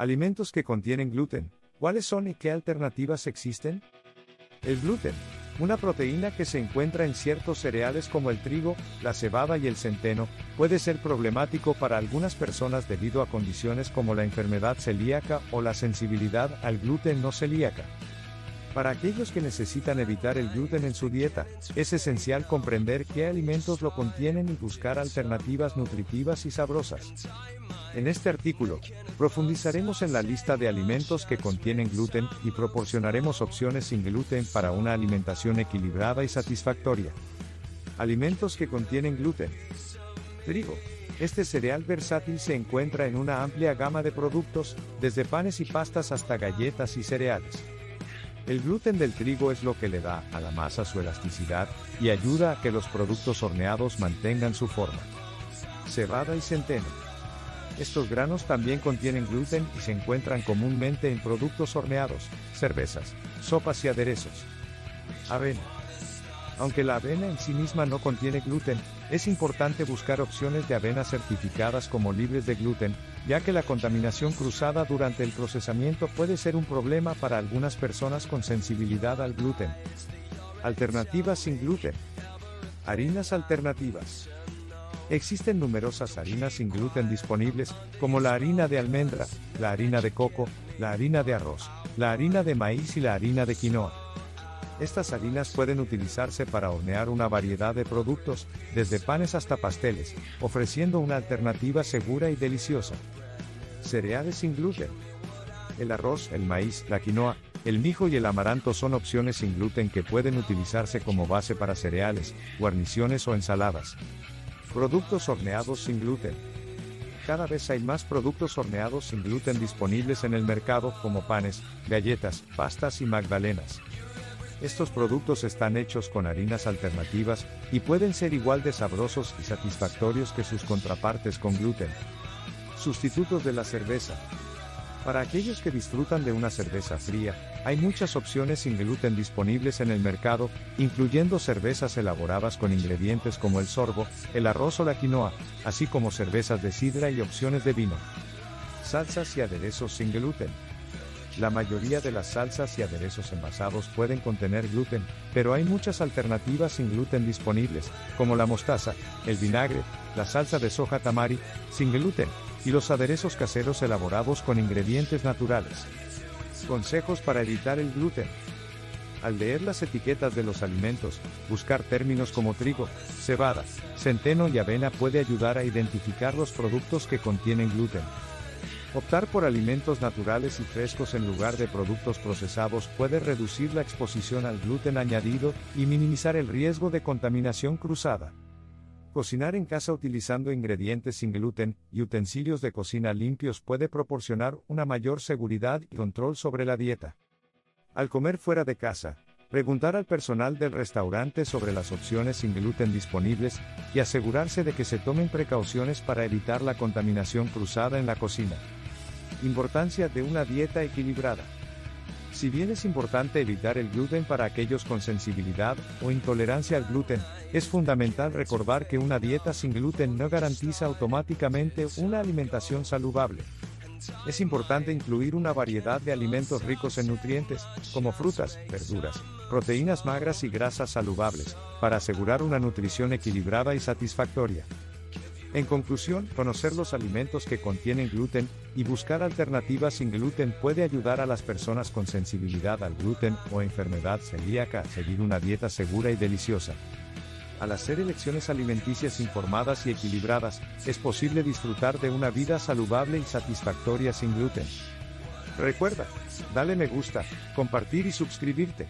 Alimentos que contienen gluten. ¿Cuáles son y qué alternativas existen? El gluten, una proteína que se encuentra en ciertos cereales como el trigo, la cebada y el centeno, puede ser problemático para algunas personas debido a condiciones como la enfermedad celíaca o la sensibilidad al gluten no celíaca. Para aquellos que necesitan evitar el gluten en su dieta, es esencial comprender qué alimentos lo contienen y buscar alternativas nutritivas y sabrosas. En este artículo, profundizaremos en la lista de alimentos que contienen gluten y proporcionaremos opciones sin gluten para una alimentación equilibrada y satisfactoria. Alimentos que contienen gluten. Trigo. Este cereal versátil se encuentra en una amplia gama de productos, desde panes y pastas hasta galletas y cereales. El gluten del trigo es lo que le da a la masa su elasticidad y ayuda a que los productos horneados mantengan su forma. Cebada y centeno. Estos granos también contienen gluten y se encuentran comúnmente en productos horneados, cervezas, sopas y aderezos. Avena. Aunque la avena en sí misma no contiene gluten, es importante buscar opciones de avena certificadas como libres de gluten, ya que la contaminación cruzada durante el procesamiento puede ser un problema para algunas personas con sensibilidad al gluten. Alternativas sin gluten. Harinas alternativas. Existen numerosas harinas sin gluten disponibles, como la harina de almendra, la harina de coco, la harina de arroz, la harina de maíz y la harina de quinoa. Estas harinas pueden utilizarse para hornear una variedad de productos, desde panes hasta pasteles, ofreciendo una alternativa segura y deliciosa. Cereales sin gluten. El arroz, el maíz, la quinoa, el mijo y el amaranto son opciones sin gluten que pueden utilizarse como base para cereales, guarniciones o ensaladas. Productos horneados sin gluten. Cada vez hay más productos horneados sin gluten disponibles en el mercado como panes, galletas, pastas y magdalenas. Estos productos están hechos con harinas alternativas, y pueden ser igual de sabrosos y satisfactorios que sus contrapartes con gluten. Sustitutos de la cerveza. Para aquellos que disfrutan de una cerveza fría, hay muchas opciones sin gluten disponibles en el mercado, incluyendo cervezas elaboradas con ingredientes como el sorbo, el arroz o la quinoa, así como cervezas de sidra y opciones de vino. Salsas y aderezos sin gluten. La mayoría de las salsas y aderezos envasados pueden contener gluten, pero hay muchas alternativas sin gluten disponibles, como la mostaza, el vinagre, la salsa de soja tamari, sin gluten, y los aderezos caseros elaborados con ingredientes naturales. Consejos para evitar el gluten. Al leer las etiquetas de los alimentos, buscar términos como trigo, cebada, centeno y avena puede ayudar a identificar los productos que contienen gluten. Optar por alimentos naturales y frescos en lugar de productos procesados puede reducir la exposición al gluten añadido y minimizar el riesgo de contaminación cruzada. Cocinar en casa utilizando ingredientes sin gluten y utensilios de cocina limpios puede proporcionar una mayor seguridad y control sobre la dieta. Al comer fuera de casa, preguntar al personal del restaurante sobre las opciones sin gluten disponibles y asegurarse de que se tomen precauciones para evitar la contaminación cruzada en la cocina. Importancia de una dieta equilibrada. Si bien es importante evitar el gluten para aquellos con sensibilidad o intolerancia al gluten, es fundamental recordar que una dieta sin gluten no garantiza automáticamente una alimentación saludable. Es importante incluir una variedad de alimentos ricos en nutrientes, como frutas, verduras, proteínas magras y grasas saludables, para asegurar una nutrición equilibrada y satisfactoria. En conclusión, conocer los alimentos que contienen gluten y buscar alternativas sin gluten puede ayudar a las personas con sensibilidad al gluten o enfermedad celíaca a seguir una dieta segura y deliciosa. Al hacer elecciones alimenticias informadas y equilibradas, es posible disfrutar de una vida saludable y satisfactoria sin gluten. Recuerda, dale me gusta, compartir y suscribirte.